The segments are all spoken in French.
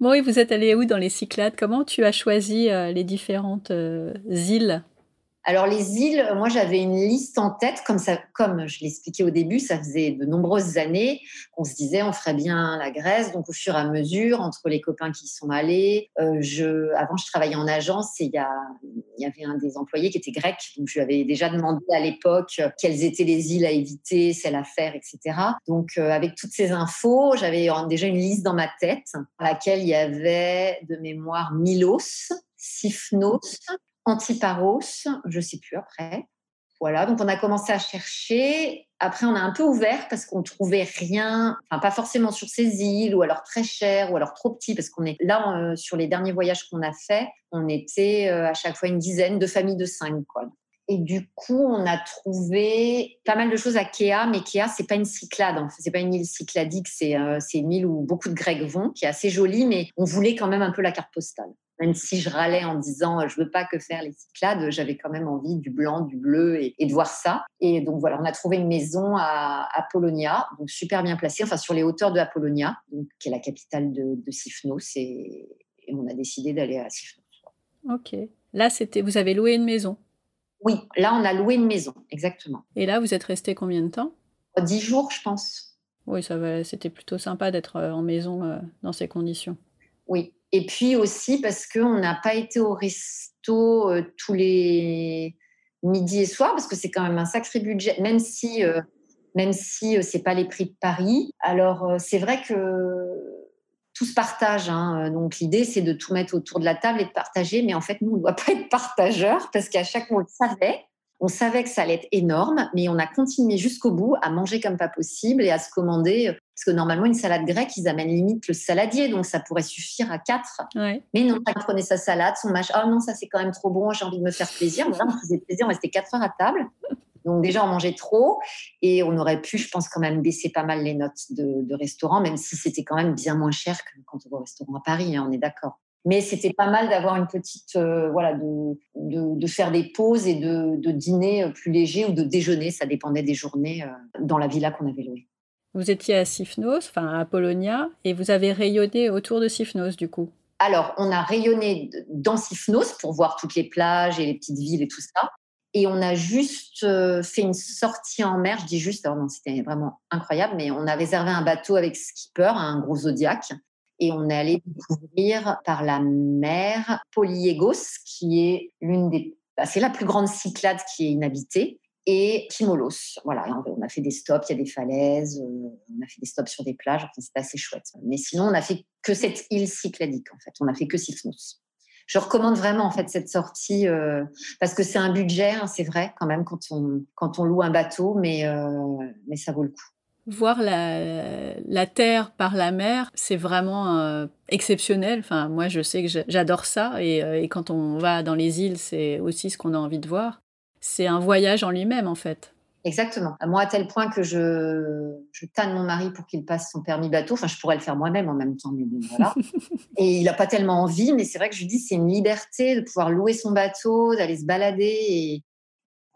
Bon, vous êtes allé où dans les Cyclades? Comment tu as choisi les différentes îles? Alors les îles, moi j'avais une liste en tête, comme ça, comme je l'expliquais au début, ça faisait de nombreuses années qu'on se disait on ferait bien la Grèce. Donc au fur et à mesure, entre les copains qui y sont allés, euh, je, avant je travaillais en agence et il y, avait un des employés qui était grec, donc je lui avais déjà demandé à l'époque quelles étaient les îles à éviter, celles à faire, etc. Donc euh, avec toutes ces infos, j'avais déjà une liste dans ma tête, à laquelle il y avait de mémoire Milos, Sifnos, Antiparos, je sais plus après. Voilà, donc on a commencé à chercher. Après, on a un peu ouvert parce qu'on trouvait rien, enfin pas forcément sur ces îles, ou alors très cher, ou alors trop petit, parce qu'on est là euh, sur les derniers voyages qu'on a fait, on était euh, à chaque fois une dizaine de familles de cinq. Et du coup, on a trouvé pas mal de choses à Kea, mais Kea, c'est pas une cyclade. C'est pas une île cycladique, c'est euh, une île où beaucoup de Grecs vont, qui est assez jolie, mais on voulait quand même un peu la carte postale même si je râlais en disant je veux pas que faire les Cyclades, j'avais quand même envie du blanc, du bleu et, de voir ça. Et donc voilà, on a trouvé une maison à Apollonia, donc super bien placée, enfin sur les hauteurs de Apollonia, donc, qui est la capitale de, de Sifnos, et, on a décidé d'aller à Sifnos. Ok. Là, c'était, vous avez loué une maison? Oui, là on a loué une maison, exactement. Et là, vous êtes resté combien de temps? Dix jours, je pense. Oui, ça. C'était plutôt sympa d'être euh, en maison euh, dans ces conditions. Oui, et puis aussi parce qu'on n'a pas été au resto euh, tous les midis et soirs, parce que c'est quand même un sacré budget, même si, euh, même si euh, c'est pas les prix de Paris. Alors c'est vrai que tout se partage. Hein. Donc l'idée, c'est de tout mettre autour de la table et de partager. Mais en fait, nous, on ne doit pas être partageurs parce qu'à chaque fois, on le savait. On savait que ça allait être énorme, mais on a continué jusqu'au bout à manger comme pas possible et à se commander. Parce que normalement, une salade grecque, ils amènent limite le saladier, donc ça pourrait suffire à quatre. Mais non, on prenait sa salade, son machin. Oh non, ça c'est quand même trop bon, j'ai envie de me faire plaisir. Là, on faisait plaisir, on restait quatre heures à table. Donc déjà, on mangeait trop et on aurait pu, je pense, quand même baisser pas mal les notes de, restaurant, même si c'était quand même bien moins cher que quand on va au restaurant à Paris, hein, on est d'accord. Mais c'était pas mal d'avoir une petite, euh, voilà, de, de, faire des pauses et de, de, dîner euh, plus léger ou de déjeuner, ça dépendait des journées euh, dans la villa qu'on avait louée. Vous étiez à Sifnos, enfin à Polonia, et vous avez rayonné autour de Sifnos du coup Alors, on a rayonné dans Sifnos pour voir toutes les plages et les petites villes et tout ça. Et on a juste fait une sortie en mer, je dis juste, alors non, c'était vraiment incroyable, mais on a réservé un bateau avec skipper, un gros Zodiac, et on allé découvrir par la mer Polyégos, qui est l'une des, bah, c'est la plus grande Cyclade qui est inhabitée, et Timolos. Voilà, on a fait des stops, il y a des falaises, euh, on a fait des stops sur des plages, enfin, c'est assez chouette. Mais sinon, on n'a fait que cette île cycladique, en fait. On a fait que Sifnos. Je recommande vraiment en fait cette sortie euh, parce que c'est un budget, hein, c'est vrai quand même quand on quand on loue un bateau, mais euh, mais ça vaut le coup voir la, terre par la mer, c'est vraiment euh, exceptionnel. Enfin, moi, je sais que j'adore ça. Euh, et, quand on va dans les îles, c'est aussi ce qu'on a envie de voir. C'est un voyage en lui-même, en fait. Exactement. Moi, à tel point que je, je tanne mon mari pour qu'il passe son permis bateau. Enfin, je pourrais le faire moi-même en même temps, mais voilà. et il n'a pas tellement envie, mais c'est vrai que je lui dis, c'est une liberté de pouvoir louer son bateau, d'aller se balader. Et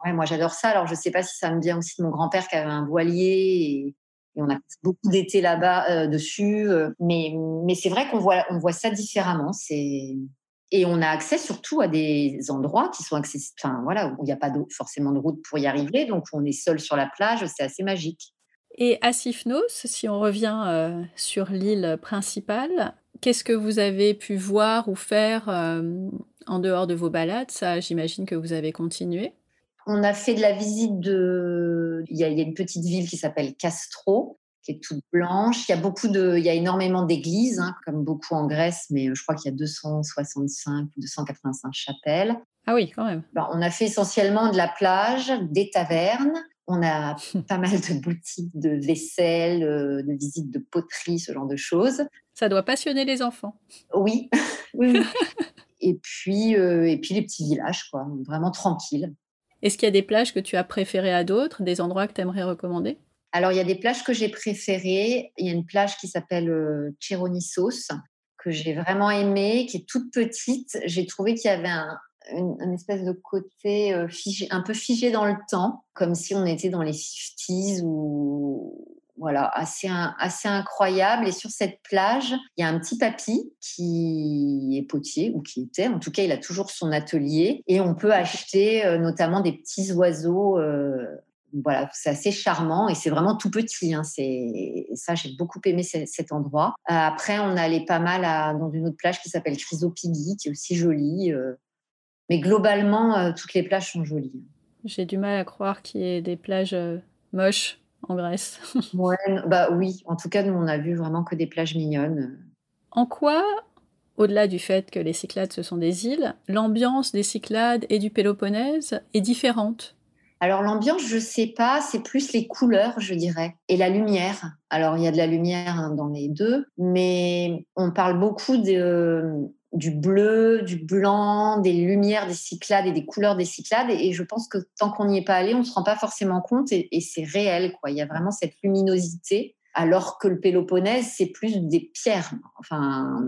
ouais, moi, j'adore ça. Alors, je ne sais pas si ça me vient aussi de mon grand-père qui avait un voilier et, on a beaucoup d'été là-bas euh, dessus. Euh, mais, mais c'est vrai qu'on voit, on voit ça différemment. Et on a accès surtout à des endroits qui sont accessibles, enfin voilà, où il n'y a pas forcément de route pour y arriver, donc on est seul sur la plage, c'est assez magique. Et à Sifnos, si on revient euh, sur l'île principale, qu'est-ce que vous avez pu voir ou faire en dehors de vos balades? Ça, j'imagine que vous avez continué. On a fait de la visite de. Il y a, une petite ville qui s'appelle Castro, qui est toute blanche. Il y a beaucoup de, il y a énormément d'églises, hein, comme beaucoup en Grèce, mais euh, je crois qu'il y a 265 ou 285 chapelles. Ah oui, quand même. on a fait essentiellement de la plage, des tavernes. On a pas mal de boutiques de vaisselle, euh, de visites de poterie, ce genre de choses. Ça doit passionner les enfants. Oui, oui. et puis, euh, et puis les petits villages, quoi, vraiment tranquilles. Est-ce qu'il y a des plages que tu as préférées à d'autres, des endroits que tu aimerais recommander? Alors, il y a des plages que j'ai préférées. Il y a une plage qui s'appelle euh, Chironissos, que j'ai vraiment aimée, qui est toute petite. J'ai trouvé qu'il y avait un, une, espèce de côté euh, un peu figé dans le temps, comme si on était dans les 50s ou, voilà, assez, incroyable. Et sur cette plage, il y a un petit papy qui est potier, ou qui était, en tout cas, il a toujours son atelier. Et on peut acheter euh, notamment des petits oiseaux. Euh, voilà, c'est assez charmant et c'est vraiment tout petit. Hein, c'est ça, j'ai beaucoup aimé cet endroit. Euh, après, on allait pas mal dans une autre plage qui s'appelle Chrysopigui, qui est aussi jolie. mais globalement, toutes les plages sont jolies. J'ai du mal à croire qu'il y ait des plages moches en Grèce. ouais, bah oui, en tout cas, nous, on a vu vraiment que des plages mignonnes. En quoi, au-delà du fait que les Cyclades, ce sont des îles, l'ambiance des Cyclades et du Péloponnèse est différente? Alors l'ambiance, je sais pas, c'est plus les couleurs, je dirais, et la lumière. Alors il y a de la lumière hein, dans les deux, mais on parle beaucoup de, du bleu, du blanc, des lumières des Cyclades et des couleurs des Cyclades. Et, je pense que tant qu'on n'y est pas allé, on ne se rend pas forcément compte et, c'est réel. Quoi. Il y a vraiment cette luminosité, alors que le Péloponnèse, c'est plus des pierres. Enfin,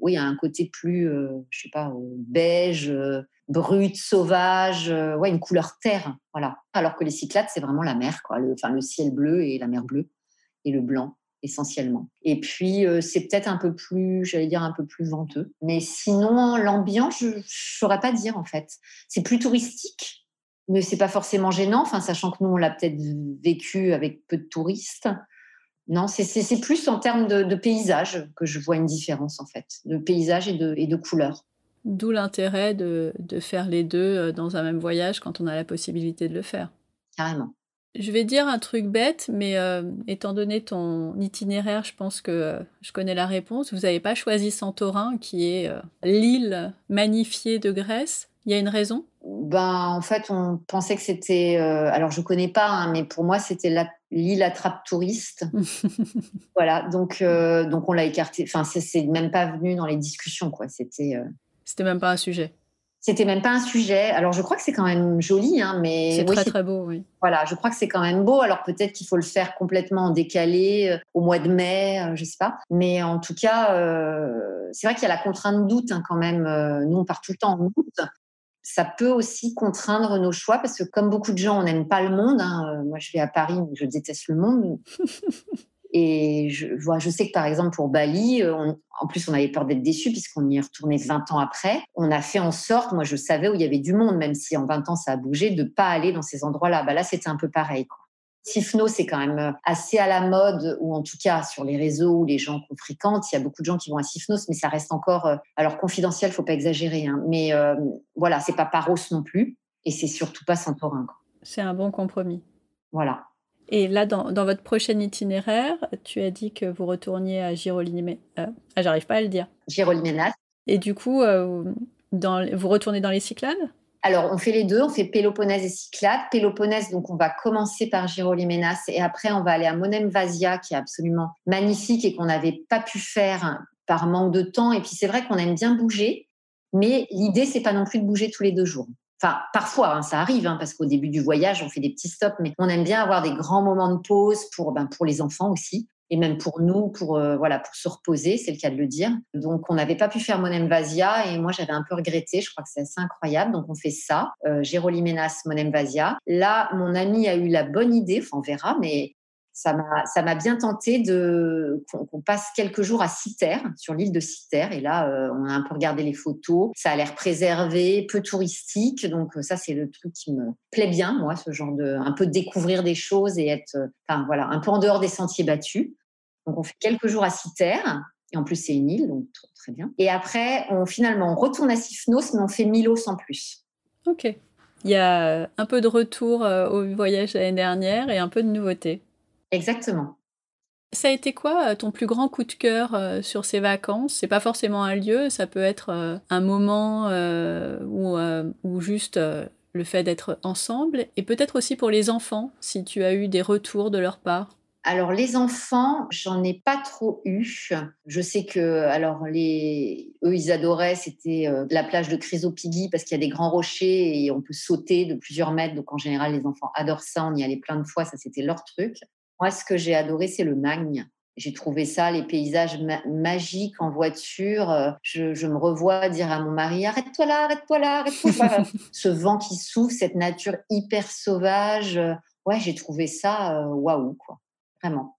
oui, il y a un côté plus, euh, je sais pas, euh, beige, euh, brut, sauvage, ouais, une couleur terre. Voilà. Alors que les Cyclades, c'est vraiment la mer, quoi. Enfin, le ciel bleu et la mer bleue et le blanc essentiellement. Et puis, euh, c'est peut-être un peu plus, j'allais dire, un peu plus venteux. Mais sinon, l'ambiance, je ne saurais pas dire, en fait. C'est plus touristique, mais c'est pas forcément gênant, enfin, sachant que nous, on l'a peut-être vécu avec peu de touristes. Non, c'est plus en termes de, paysage que je vois une différence, en fait, de paysage et de, et de couleurs. D'où l'intérêt de, de faire les deux euh, dans un même voyage quand on a la possibilité de le faire. Carrément. Je vais dire un truc bête, mais euh, étant donné ton itinéraire, je pense que euh, je connais la réponse. Vous n'avez pas choisi Santorin, qui est euh, l'île magnifiée de Grèce? Il y a une raison? Ben, En fait, on pensait que c'était... alors, je ne connais pas, hein, mais pour moi, c'était l'île attrape touriste. voilà, donc, donc on l'a écarté. Enfin, c'est même pas venu dans les discussions, quoi. C'était... C'était même pas un sujet. C'était même pas un sujet. Alors, je crois que c'est quand même joli, hein, mais c'est très très beau, oui. Voilà, je crois que c'est quand même beau. Alors peut-être qu'il faut le faire complètement en décalé euh, au mois de mai, je euh, je sais pas. Mais en tout cas, euh, c'est vrai qu'il y a la contrainte d'août hein, quand même. nous, on part tout le temps en août. Ça peut aussi contraindre nos choix parce que comme beaucoup de gens, on n'aime pas le monde. Hein. Moi, je vais à Paris, je déteste le monde. Et je, vois, je sais que par exemple pour Bali, euh, en plus on avait peur d'être déçu puisqu'on y est retourné 20 ans après. On a fait en sorte, moi je savais où il y avait du monde, même si en 20 ans ça a bougé, de pas aller dans ces endroits-là. Bah là c'était un peu pareil. Quoi. Tifno, c'est quand même euh, assez à la mode, ou en tout cas sur les réseaux où les gens qu'on fréquente, il y a beaucoup de gens qui vont à Sifnos, mais ça reste encore, euh, alors confidentiel, faut pas exagérer, hein, mais voilà, c'est pas Paros non plus, et c'est surtout pas Santorin. C'est un bon compromis. Voilà. Et là, dans, votre prochain itinéraire, tu as dit que vous retourniez à Giroliménas. Euh, ah, j'arrive pas à le dire. Giroliménas. Et du coup, euh, dans, vous retournez dans les Cyclades? Alors, on fait les deux, on fait Péloponnèse et Cyclades. Péloponnèse, donc on va commencer par Giroliménas et après on va aller à Monem Vasia, qui est absolument magnifique et qu'on n'avait pas pu faire par manque de temps. Et puis c'est vrai qu'on aime bien bouger, mais l'idée c'est pas non plus de bouger tous les deux jours. Enfin, parfois, hein, ça arrive, hein, parce qu'au début du voyage, on fait des petits stops, mais on aime bien avoir des grands moments de pause pour, ben, pour les enfants aussi, et même pour nous, pour, euh, voilà, pour se reposer, c'est le cas de le dire. Donc, on n'avait pas pu faire Monem Vasia, et moi, j'avais un peu regretté. Je crois que c'est assez incroyable. Donc, on fait ça, euh, Géroliménas, Monem Vasia. Là, mon ami a eu la bonne idée, enfin, on verra, mais ça m'a bien tenté de qu'on passe quelques jours à Citer, sur l'île de Citer. Et là, euh, on a un peu regardé les photos. Ça a l'air préservé, peu touristique. Donc euh, ça, c'est le truc qui me plaît bien, moi, ce genre de un peu découvrir des choses et être, euh, enfin voilà, un peu en dehors des sentiers battus. Donc on fait quelques jours à Citer. Et en plus, c'est une île, donc très bien. Et après, on finalement on retourne à Sifnos, mais on fait Milos en plus. Ok. Il y a un peu de retour au voyage l'année dernière et un peu de nouveauté. Exactement. Ça a été quoi euh, ton plus grand coup de cœur euh, sur ces vacances? C'est pas forcément un lieu, ça peut être euh, un moment ou, ou juste le fait d'être ensemble, et peut-être aussi pour les enfants, si tu as eu des retours de leur part? Alors les enfants, j'en ai pas trop eu. Je sais que alors les eux ils adoraient, c'était la plage de Chrysopigui parce qu'il y a des grands rochers et on peut sauter de plusieurs mètres. Donc en général les enfants adorent ça. On y allait plein de fois, ça c'était leur truc. Moi, ce que j'ai adoré, c'est le Magne. J'ai trouvé ça, les paysages magiques en voiture. Euh, je, me revois dire à mon mari Arrête-toi là, arrête-toi là, arrête-toi là. Ce vent qui souffle, cette nature hyper sauvage. Euh, ouais, j'ai trouvé ça euh, waouh, quoi. vraiment.